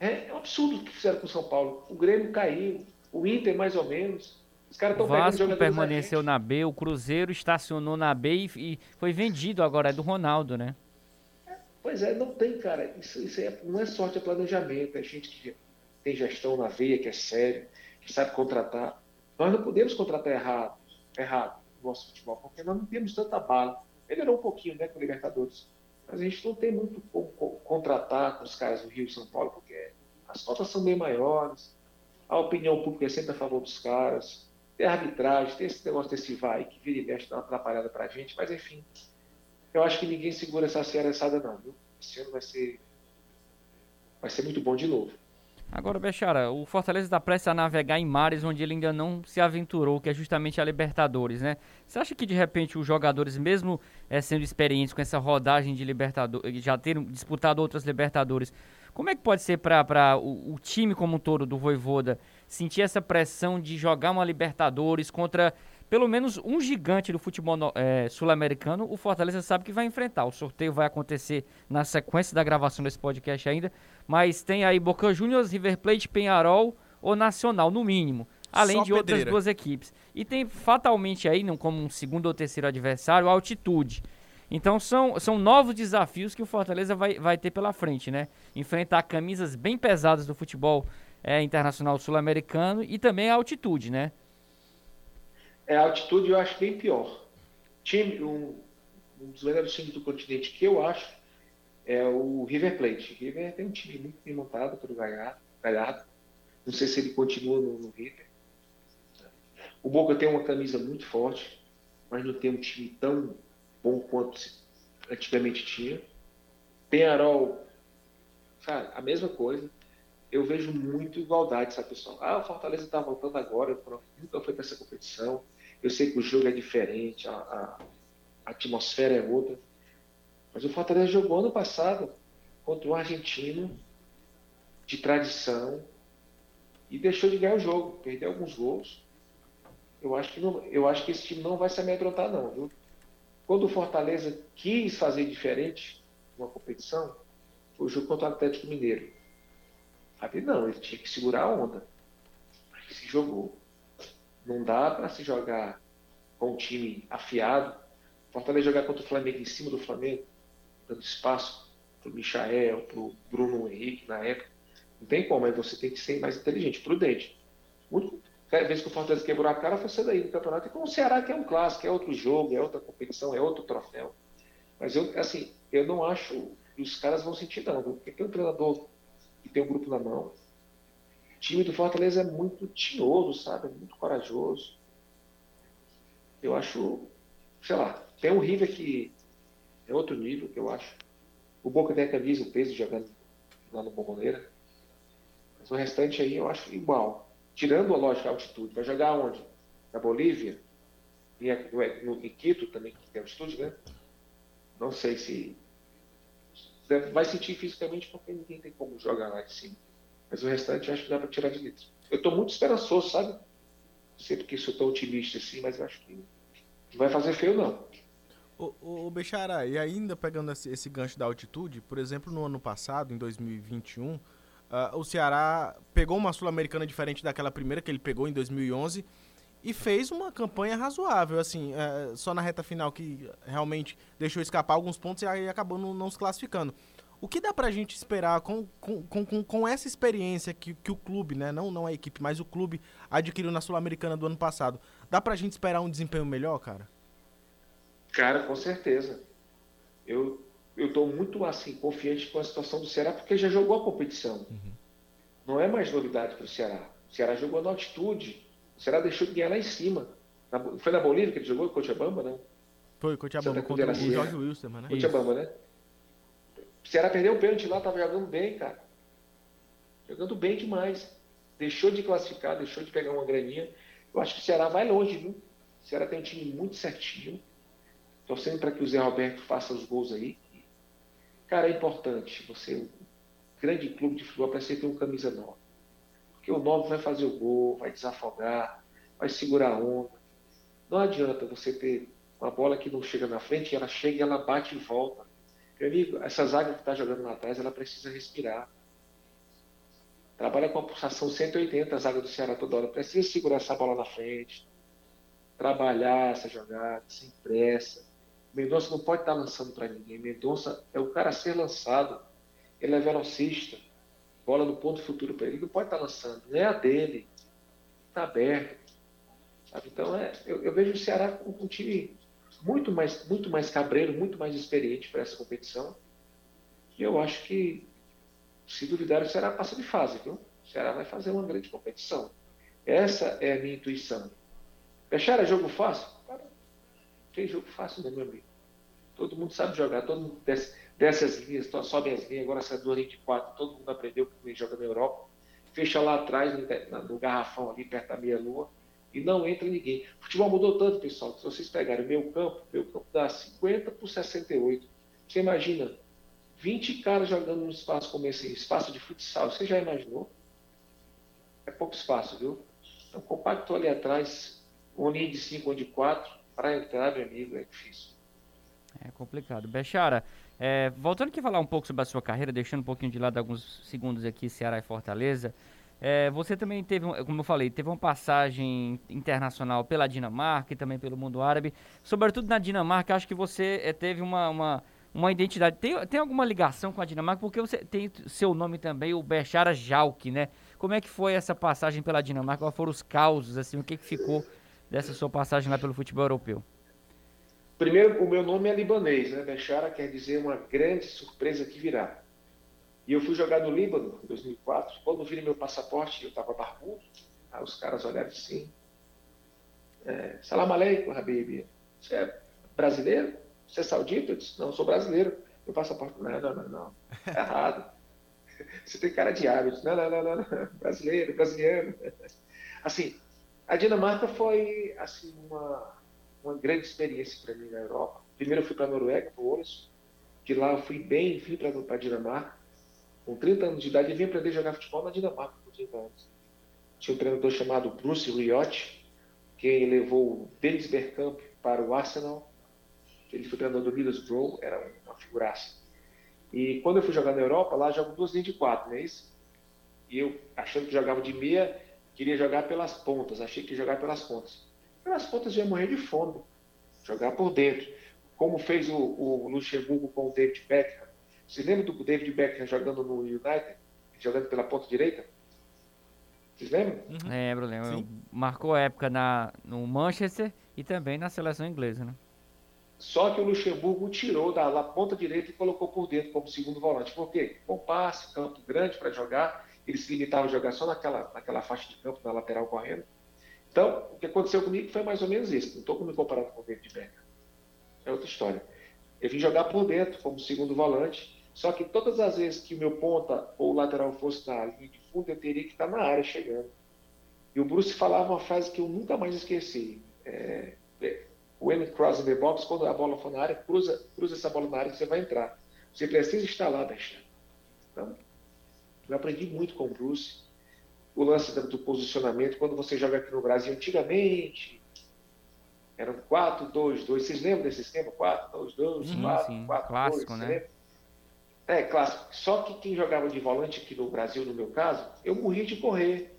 É, é um absurdo o que fizeram com o São Paulo. O Grêmio caiu, o Inter mais ou menos. Os caras estão Vasco permaneceu na B, o Cruzeiro estacionou na B e, e, foi vendido agora, é do Ronaldo, né? Pois é, não tem, cara. Isso, isso é, não é sorte, é planejamento. É gente que tem gestão na veia, que é sério, que sabe contratar. Nós não podemos contratar errado, errado no nosso futebol, porque nós não temos tanta bala. Melhorou um pouquinho, né, com o Libertadores. Mas a gente não tem muito como contratar com os caras do Rio e São Paulo, porque as cotas são bem maiores, a opinião pública é sempre a favor dos caras tem arbitragem, tem esse negócio desse vai que vira e mexe, dá uma atrapalhada pra gente, mas enfim. Eu acho que ninguém segura essa seriaçada não, viu? Esse ano vai ser. Vai ser muito bom de novo. Agora, Bechara, o Fortaleza está prestes a navegar em mares onde ele ainda não se aventurou, que é justamente a Libertadores, né? Você acha que de repente os jogadores, mesmo é, sendo experientes com essa rodagem de Libertadores, já terem disputado outras Libertadores, como é que pode ser para o, o time como um todo do Voivoda sentir essa pressão de jogar uma Libertadores contra pelo menos um gigante do futebol é, sul-americano, o Fortaleza sabe que vai enfrentar. O sorteio vai acontecer na sequência da gravação desse podcast ainda, mas tem aí Boca Juniors, River Plate, Penharol ou Nacional, no mínimo. Além Só de pedreira. outras duas equipes. E tem fatalmente aí, como um segundo ou terceiro adversário, a altitude. Então são, são novos desafios que o Fortaleza vai, vai ter pela frente, né? Enfrentar camisas bem pesadas do futebol é, internacional sul-americano e também a altitude, né? É, a altitude eu acho bem pior. Time, um, um dos melhores times do continente que eu acho é o River Plate. River tem um time muito bem montado pelo Galhardo. Não sei se ele continua no, no River. O Boca tem uma camisa muito forte, mas não tem um time tão bom quanto antigamente tinha. Penharol, cara, a mesma coisa. Eu vejo muito igualdade, sabe, pessoal? Ah, o Fortaleza está voltando agora, nunca foi para essa competição. Eu sei que o jogo é diferente, a, a, a atmosfera é outra. Mas o Fortaleza jogou ano passado contra um argentino de tradição e deixou de ganhar o jogo, perdeu alguns gols. Eu acho que, não, eu acho que esse time não vai se amedrontar, não, viu? Quando o Fortaleza quis fazer diferente uma competição, foi o jogo contra o Atlético Mineiro. Sabe, não, ele tinha que segurar a onda. Aí se jogou. Não dá para se jogar com um time afiado. Fortaleza jogar contra o Flamengo em cima do Flamengo, dando espaço para o Michael, para o Bruno Henrique na época. Não tem como, aí você tem que ser mais inteligente, prudente. Muito, vez que o Fortaleza quebrou a cara foi ser daí no campeonato. E com o Ceará, que é um clássico, é outro jogo, é outra competição, é outro troféu. Mas eu, assim, eu não acho que os caras vão sentir, não. Porque tem um treinador que tem um grupo na mão, time do Fortaleza é muito tinhoso, sabe? É muito corajoso. Eu acho, sei lá, tem um River que é outro nível, que eu acho. O Boca tem a camisa, o peso jogando lá no Bomboneira. Mas o restante aí eu acho igual. Tirando a lógica a altitude. Vai jogar onde? Na Bolívia? E no, em Quito também, que tem altitude, né? Não sei se. Vai sentir fisicamente porque ninguém tem como jogar lá de cima. Mas o restante eu acho que dá para tirar de letra. Eu estou muito esperançoso, sabe? Não sei porque sou tão otimista assim, mas eu acho que não vai fazer feio, não. O, o Bechara, e ainda pegando esse, esse, gancho da altitude, por exemplo, no ano passado, em 2021, uh, ah, o Ceará pegou uma Sul-Americana diferente daquela primeira que ele pegou em 2011 e fez uma campanha razoável, assim, uh, só na reta final que realmente deixou escapar alguns pontos e aí acabou não, não se classificando. O que dá pra gente esperar com, com, com, com essa experiência que, que o clube, né? Não, não a equipe, mas o clube adquiriu na Sul-Americana do ano passado. Dá pra gente esperar um desempenho melhor, cara? Cara, com certeza. Eu eu tô muito assim confiante com a situação do Ceará porque já jogou a competição. Uhum. Não é mais novidade para o Ceará. O Ceará jogou na altitude. O Ceará deixou de ganhar lá em cima. Na, foi na Bolívia que ele jogou? Cochabamba, não? Foi, Cochabamba, contra o Jorge Wilson, né? Cochabamba, né? O Ceará perdeu o pênalti lá, tava jogando bem, cara. Jogando bem demais. Deixou de classificar, deixou de pegar uma graninha. Eu acho que o Ceará vai longe, viu? O Ceará tem um time muito certinho. Torcendo para que o Zé Roberto faça os gols aí. Cara, é importante você, um grande clube de futebol, para você ter um camisa nova. Porque o novo vai fazer o gol, vai desafogar, vai segurar a onda. Não adianta você ter uma bola que não chega na frente, ela chega e ela bate e volta. Meu amigo, essa zaga que está jogando lá atrás, ela precisa respirar. Trabalha com a pulsação 180, a zaga do Ceará toda hora. Precisa segurar essa bola na frente. Trabalhar essa jogada, sem pressa. Mendonça não pode estar lançando para ninguém. Mendonça é o cara a ser lançado. Ele é velocista. Bola no ponto futuro para ele. Ele não pode estar lançando. Não é a dele. Está aberto. Sabe? Então, é, eu, eu, vejo o Ceará com um time muito mais, muito mais cabreiro, muito mais experiente para essa competição. E eu acho que, se duvidar, o Ceará passa de fase, viu? O Ceará vai fazer uma grande competição. Essa é a minha intuição. Fechar é jogo fácil? Tem jogo fácil, né, meu amigo? Todo mundo sabe jogar, todo mundo desce, desce as linhas, sobe as linhas, agora essa duas linhas de quatro, todo mundo aprendeu porque joga na Europa. fecha lá atrás, no, no garrafão ali, perto da meia-lua, e não entra ninguém. O futebol mudou tanto, pessoal, que se vocês pegarem o meu campo, meu campo dá 50 por 68. Você imagina, 20 caras jogando num espaço como esse, espaço de futsal, você já imaginou? É pouco espaço, viu? Então, compacto ali atrás, um linha de 5 ou de 4, para entrar, meu amigo, é difícil. É complicado. Bechara, é, voltando aqui a falar um pouco sobre a sua carreira, deixando um pouquinho de lado alguns segundos aqui, Ceará e Fortaleza. É, você também teve, como eu falei, teve uma passagem internacional pela Dinamarca e também pelo mundo árabe. Sobretudo na Dinamarca, acho que você é, teve uma, uma, uma, identidade. Tem, tem alguma ligação com a Dinamarca? Porque você tem seu nome também, o Bechara Jalk, né? Como é que foi essa passagem pela Dinamarca? Quais foram os causos, assim, o que, que ficou dessa sua passagem lá pelo futebol europeu? Primeiro, o meu nome é libanês, né? Bechara quer dizer uma grande surpresa que virá. E eu fui jogar no Líbano em 2004. Quando vi meu passaporte, eu estava barbudo. Aí os caras olharam assim. É, Salam aleikum, Habib. Você é brasileiro? Você é saudita? Eu disse, não, eu sou brasileiro. Meu passaporte, não, não, não, não. É errado. Você tem cara de hábito. Não, não, não, não, não. Brasileiro, brasileiro. Assim, a Dinamarca foi, assim, uma uma grande experiência para mim na Europa. Primeiro eu fui para a Noruega, para o que lá eu fui bem, vim para a Dinamarca. Com 30 anos de idade, eu vim aprender a jogar futebol na Dinamarca com 30 anos. Tinha um treinador chamado Bruce Riot, que levou o Dennis Bergkamp para o Arsenal. Ele foi treinador do Middlesbrough, era uma figuraça. E quando eu fui jogar na Europa, lá jogo duas linhas de quatro, não é isso? E eu, achando que jogava de meia, queria jogar pelas pontas, achei que ia jogar pelas pontas pelas contas ia morrer de fome, jogar por dentro. Como fez o, o Luxemburgo com o David Beckham. Você lembra do David Beckham jogando no United, jogando pela ponta direita? Vocês lembram? Uhum. Lembro, lembro. Sim. Marcou época na, no Manchester e também na seleção inglesa, né? Só que o Luxemburgo tirou da ponta direita e colocou por dentro como segundo volante. Por quê? Com passe, campo grande para jogar, ele se limitava a jogar só naquela, naquela faixa de campo, na lateral correndo. Então, o que aconteceu comigo foi mais ou menos isso. Não estou me comparando com o David Beckham. É outra história. Eu vim jogar por dentro, como segundo volante, só que todas as vezes que meu ponta ou lateral fosse na linha de fundo, eu teria que estar na área chegando. E o Bruce falava uma frase que eu nunca mais esqueci. É, when it crosses the box, quando a bola for na área, cruza, cruza essa bola na área que você vai entrar. Você precisa estar lá, Bechá. Então, eu aprendi muito com o Bruce o lance do posicionamento, quando você joga aqui no Brasil antigamente, eram 4, 2, 2. Vocês lembram desse esquema? 4, 2, 2, sim, 4, sim. 4, clássico, 2. Né? É, clássico. Só que quem jogava de volante aqui no Brasil, no meu caso, eu morria de correr.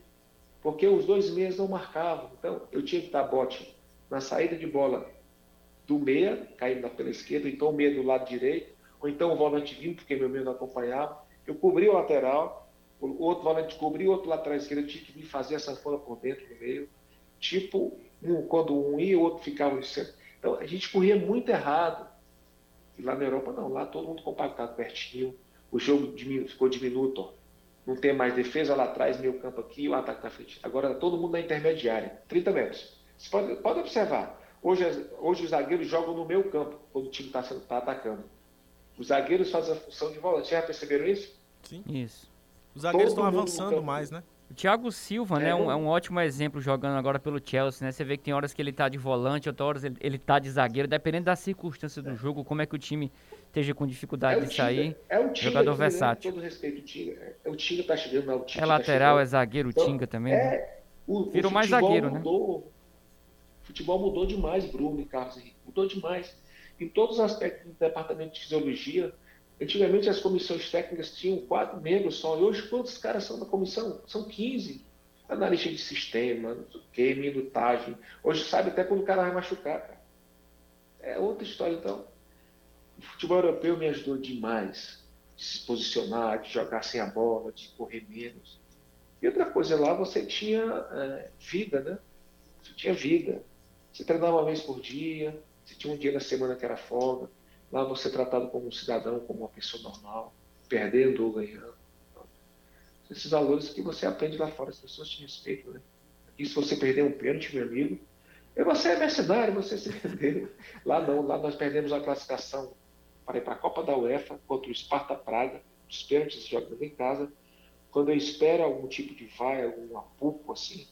Porque os dois meias não marcavam. Então, eu tinha que dar bote na saída de bola do meia, caindo pela esquerda, então o meia do lado direito, ou então o volante vindo, porque meu meio não acompanhava. Eu cobri o lateral, o outro volante cobriu, o outro lá atrás esquerda tinha que vir fazer essa bola por dentro no meio. Tipo, um, quando um ia, o outro ficava no centro. Então a gente corria muito errado. E lá na Europa não, lá todo mundo compactado pertinho. O jogo ficou diminuto. Não tem mais defesa lá atrás, meio campo aqui, o ataque na frente. Agora tá todo mundo na intermediária, 30 metros. Você pode, pode observar. Hoje, hoje os zagueiros jogam no meu campo, quando o time está tá atacando. Os zagueiros fazem a função de volante. Vocês já perceberam isso? Sim. Isso. Os zagueiros estão avançando mais, né? O Thiago Silva, né, é, né, um, é um ótimo exemplo jogando agora pelo Chelsea, né? Você vê que tem horas que ele tá de volante, outras horas ele, ele tá de zagueiro, dependendo da circunstância do é. jogo, como é que o time esteja com dificuldade é de sair. É o Tinga, jogador aqui, versátil. Né? todo respeito, o Tinga. É, o Tinga tá chegando, não, o Tinga É lateral, tá é zagueiro, o então, Tinga também. É, né? o, Virou o mais zagueiro, mudou, né? O futebol mudou demais, Bruno e Carlos Henrique. Mudou demais. Em todos os aspectos do departamento de fisiologia, Antigamente as comissões técnicas tinham quatro membros só, e hoje quantos caras são da comissão? São 15. Analista de sistema, não sei o quê, minutagem. Hoje sabe até quando o cara vai machucar. Cara. É outra história, então. O futebol europeu me ajudou demais de se posicionar, de jogar sem a bola, de correr menos. E outra coisa, lá você tinha é, vida, né? Você tinha vida. Você treinava uma vez por dia, você tinha um dia na semana que era folga. Lá você é tratado como um cidadão, como uma pessoa normal, perdendo ou ganhando. Esses valores que você aprende lá fora, as pessoas te respeitam, né? E se você perder um pênalti, meu amigo, você é mercenário, você se perdeu. Lá não, lá nós perdemos a classificação para ir para a Copa da UEFA contra o Sparta Praga, os pênaltis jogando em casa. quando eu espero algum tipo de vai, algum apuco assim,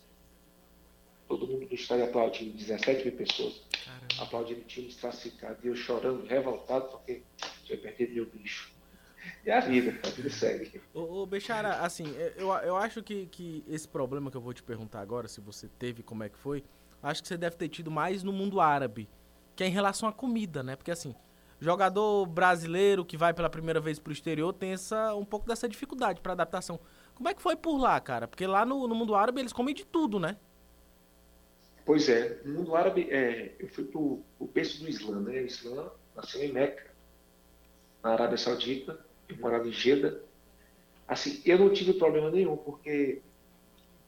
todo mundo no estádio aplaudindo, 17 mil pessoas Caramba. aplaudindo o time desclassificado, e eu chorando, revoltado, porque tinha perdido meu bicho. E a vida, a vida segue. Ô, ô Bechara, assim, eu, eu acho que, que esse problema que eu vou te perguntar agora, se você teve, como é que foi, acho que você deve ter tido mais no mundo árabe, que é em relação à comida, né? Porque assim, jogador brasileiro que vai pela primeira vez pro exterior tem essa, um pouco dessa dificuldade para adaptação. Como é que foi por lá, cara? Porque lá no, no mundo árabe eles comem de tudo, né? Pois é, no mundo árabe, é, eu fui pro, pro berço do Islã, né? O Islã nasceu em Meca, na Arábia Saudita, eu morava em Jeddah. Assim, eu não tive problema nenhum, porque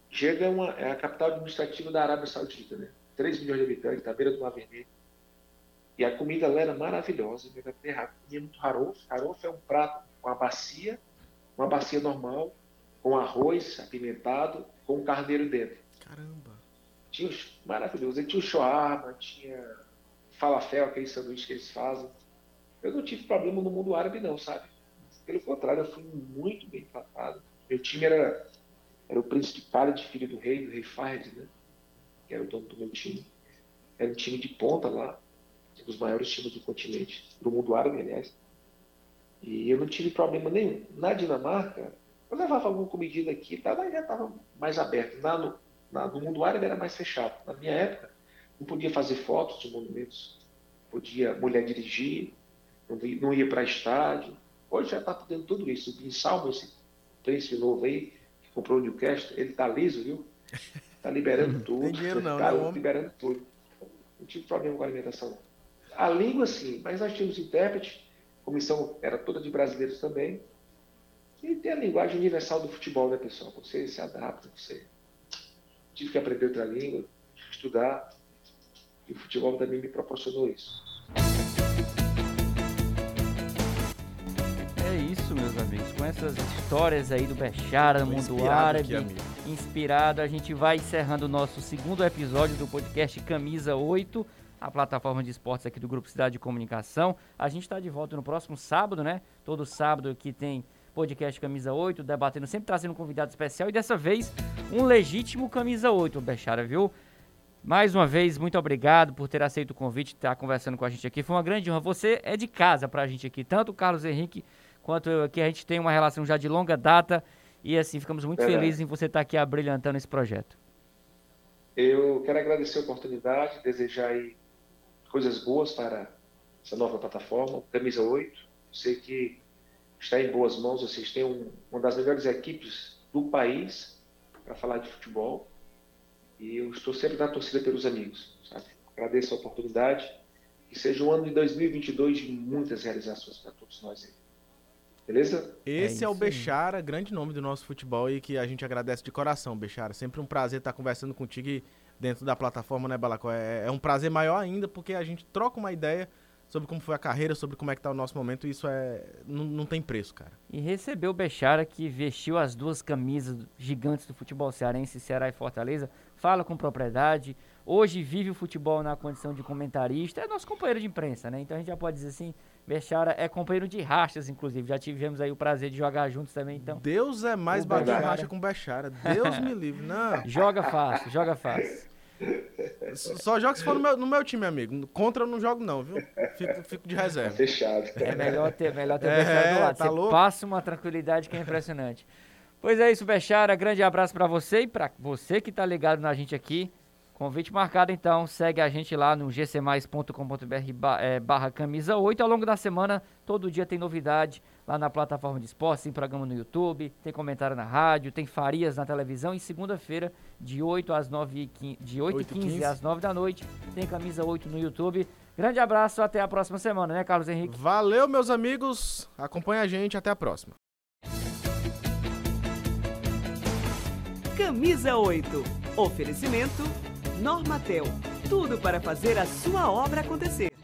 Jeddah é, uma, é a capital administrativa da Arábia Saudita, né? 3 milhões de habitantes, à beira do Mar Vermelho. E a comida lá era maravilhosa, comia muito harof. Harof é um prato com uma bacia, uma bacia normal, com arroz apimentado, com carneiro dentro. Caramba! Tinha maravilhoso. E tinha o shawarma, tinha falafel, aquele sanduíche que eles fazem. Eu não tive problema no mundo árabe, não, sabe? Pelo contrário, eu fui muito bem tratado. Meu time era, era o príncipe Khalid, filho do rei, do rei Fahd, né? Que era o dono do meu time. Era um time de ponta lá um dos maiores times do continente, do mundo árabe, aliás. E eu não tive problema nenhum. Na Dinamarca, eu levava alguma comidinha aqui, tava, já estava mais aberto. Na, no mundo árabe era mais fechado. Na minha época, não podia fazer fotos de monumentos, podia mulher dirigir, não, não ia para estádio. Hoje já está podendo tudo isso. O Bin Salmo, esse príncipe novo aí, que comprou o Newcastle, ele está liso, viu? Está liberando tudo. Tem dinheiro não, tá né, liberando tudo. Não tive problema com a alimentação, não. A língua, sim, mas nós tínhamos intérprete, a comissão era toda de brasileiros também. E tem a linguagem universal do futebol, né, pessoal? Você se adapta, você. Tive que aprender outra língua, estudar. E o futebol também me proporcionou isso. É isso, meus amigos. Com essas histórias aí do Bechara, do mundo árabe, aqui, inspirado, a gente vai encerrando o nosso segundo episódio do podcast Camisa 8 a plataforma de esportes aqui do Grupo Cidade de Comunicação. A gente está de volta no próximo sábado, né? Todo sábado que tem podcast Camisa 8, debatendo, sempre trazendo um convidado especial e dessa vez um legítimo Camisa 8, Bechara, viu? Mais uma vez, muito obrigado por ter aceito o convite, estar tá conversando com a gente aqui. Foi uma grande honra. Você é de casa pra gente aqui, tanto o Carlos Henrique quanto eu aqui. A gente tem uma relação já de longa data e assim, ficamos muito é. felizes em você estar tá aqui abrilhantando esse projeto. Eu quero agradecer a oportunidade, desejar aí coisas boas para essa nova plataforma, Camisa 8. Sei que está em boas mãos, vocês têm um, uma das melhores equipes do país para falar de futebol. E eu estou sempre na torcida pelos amigos, sabe? Agradeço a oportunidade. Que seja um ano de 2022 de muitas realizações para todos nós aí. Beleza? Esse é, é o Bechara, grande nome do nosso futebol e que a gente agradece de coração, Bechara. Sempre um prazer estar conversando contigo dentro da plataforma, né, Balacó? É, é um prazer maior ainda, porque a gente troca uma ideia sobre como foi a carreira, sobre como é que tá o nosso momento, isso é não, não tem preço, cara. E recebeu o Bechara, que vestiu as duas camisas gigantes do futebol cearense, Ceará e Fortaleza, fala com propriedade, hoje vive o futebol na condição de comentarista, é nosso companheiro de imprensa, né? Então a gente já pode dizer assim, Bechara é companheiro de rachas, inclusive. Já tivemos aí o prazer de jogar juntos também, então. Deus é mais bate racha com Bechara. Deus me livre. Não. Joga fácil, joga fácil. Só joga se for no meu, no meu time, amigo. Contra eu não jogo, não, viu? Fico, fico de reserva. Tá fechado. É melhor ter, melhor ter é, do lado. Tá você louco? passa uma tranquilidade que é impressionante. Pois é isso, Bechara. Grande abraço para você e para você que tá ligado na gente aqui. Convite marcado então, segue a gente lá no gcmais.com.br é, barra camisa 8. Ao longo da semana, todo dia tem novidade lá na plataforma de esportes, tem programa no YouTube, tem comentário na rádio, tem Farias na televisão e segunda-feira, de 8 às 9 de 8 h 15 às 9 da noite, tem camisa 8 no YouTube. Grande abraço, até a próxima semana, né, Carlos Henrique? Valeu, meus amigos. Acompanha a gente, até a próxima. Camisa 8. Oferecimento Normatel. Tudo para fazer a sua obra acontecer.